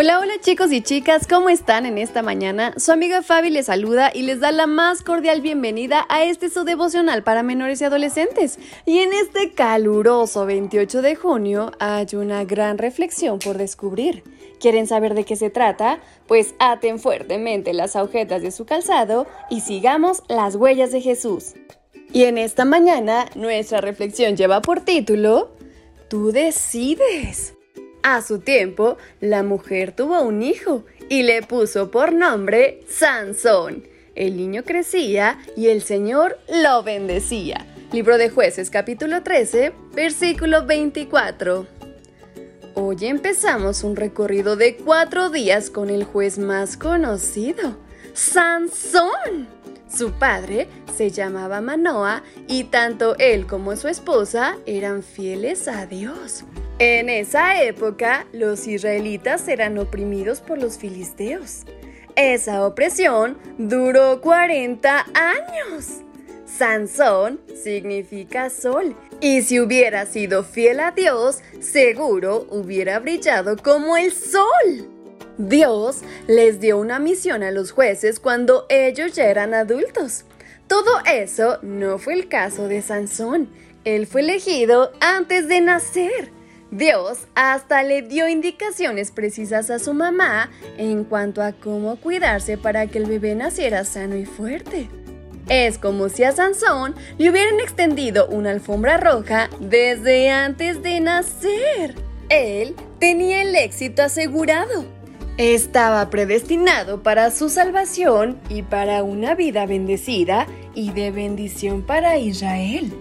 Hola, hola chicos y chicas, ¿cómo están en esta mañana? Su amiga Fabi les saluda y les da la más cordial bienvenida a este su devocional para menores y adolescentes. Y en este caluroso 28 de junio hay una gran reflexión por descubrir. ¿Quieren saber de qué se trata? Pues aten fuertemente las agujetas de su calzado y sigamos las huellas de Jesús. Y en esta mañana nuestra reflexión lleva por título Tú decides. A su tiempo, la mujer tuvo un hijo y le puso por nombre Sansón. El niño crecía y el Señor lo bendecía. Libro de jueces capítulo 13, versículo 24. Hoy empezamos un recorrido de cuatro días con el juez más conocido, Sansón. Su padre se llamaba Manoa y tanto él como su esposa eran fieles a Dios. En esa época, los israelitas eran oprimidos por los filisteos. Esa opresión duró 40 años. Sansón significa sol, y si hubiera sido fiel a Dios, seguro hubiera brillado como el sol. Dios les dio una misión a los jueces cuando ellos ya eran adultos. Todo eso no fue el caso de Sansón. Él fue elegido antes de nacer. Dios hasta le dio indicaciones precisas a su mamá en cuanto a cómo cuidarse para que el bebé naciera sano y fuerte. Es como si a Sansón le hubieran extendido una alfombra roja desde antes de nacer. Él tenía el éxito asegurado. Estaba predestinado para su salvación y para una vida bendecida y de bendición para Israel.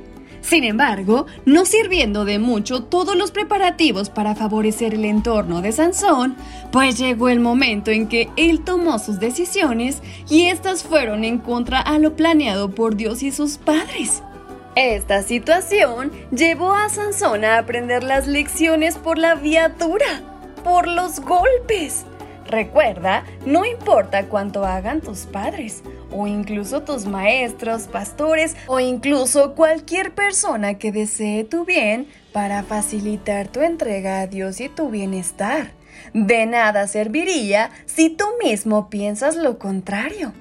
Sin embargo, no sirviendo de mucho todos los preparativos para favorecer el entorno de Sansón, pues llegó el momento en que él tomó sus decisiones y éstas fueron en contra a lo planeado por Dios y sus padres. Esta situación llevó a Sansón a aprender las lecciones por la viatura, por los golpes. Recuerda, no importa cuánto hagan tus padres, o incluso tus maestros, pastores, o incluso cualquier persona que desee tu bien para facilitar tu entrega a Dios y tu bienestar. De nada serviría si tú mismo piensas lo contrario.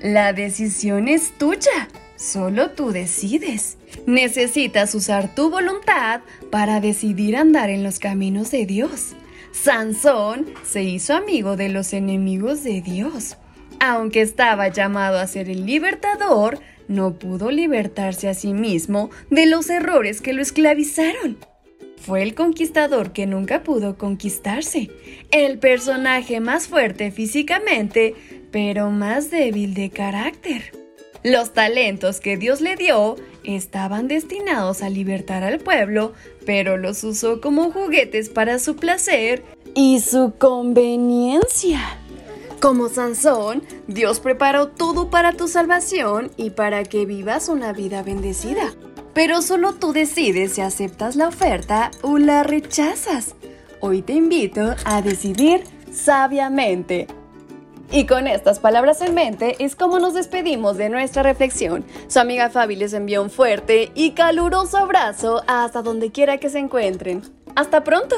La decisión es tuya, solo tú decides. Necesitas usar tu voluntad para decidir andar en los caminos de Dios. Sansón se hizo amigo de los enemigos de Dios. Aunque estaba llamado a ser el libertador, no pudo libertarse a sí mismo de los errores que lo esclavizaron. Fue el conquistador que nunca pudo conquistarse, el personaje más fuerte físicamente, pero más débil de carácter. Los talentos que Dios le dio estaban destinados a libertar al pueblo, pero los usó como juguetes para su placer y su conveniencia. Como Sansón, Dios preparó todo para tu salvación y para que vivas una vida bendecida. Pero solo tú decides si aceptas la oferta o la rechazas. Hoy te invito a decidir sabiamente. Y con estas palabras en mente es como nos despedimos de nuestra reflexión. Su amiga Fabi les envía un fuerte y caluroso abrazo hasta donde quiera que se encuentren. ¡Hasta pronto!